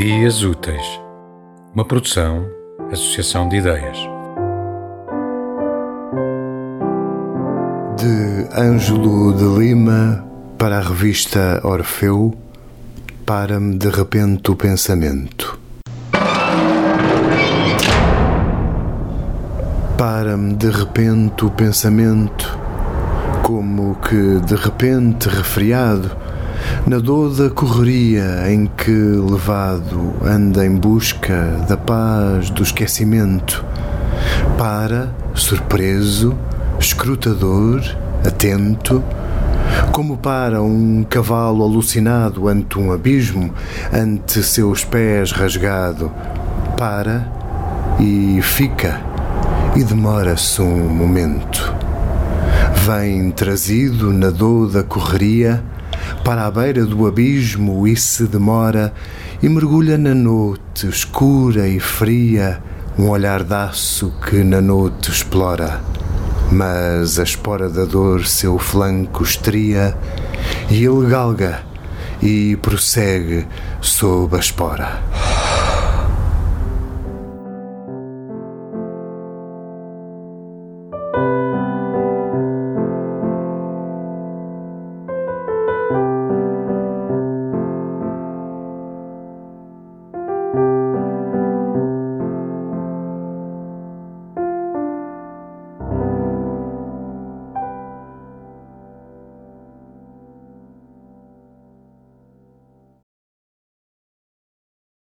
Dias Úteis, uma produção, associação de ideias. De Ângelo de Lima para a revista Orfeu, para-me de repente o pensamento. Para-me de repente o pensamento, como que de repente refriado na dor da correria em que, levado, anda em busca da paz, do esquecimento, para, surpreso, escrutador, atento, como para um cavalo alucinado ante um abismo, ante seus pés rasgado, para e fica e demora-se um momento. Vem trazido na dor da correria para a beira do abismo e se demora e mergulha na noite escura e fria, um olhar daço que na noite explora. Mas a espora da dor seu flanco estria e ele galga e prossegue sob a espora.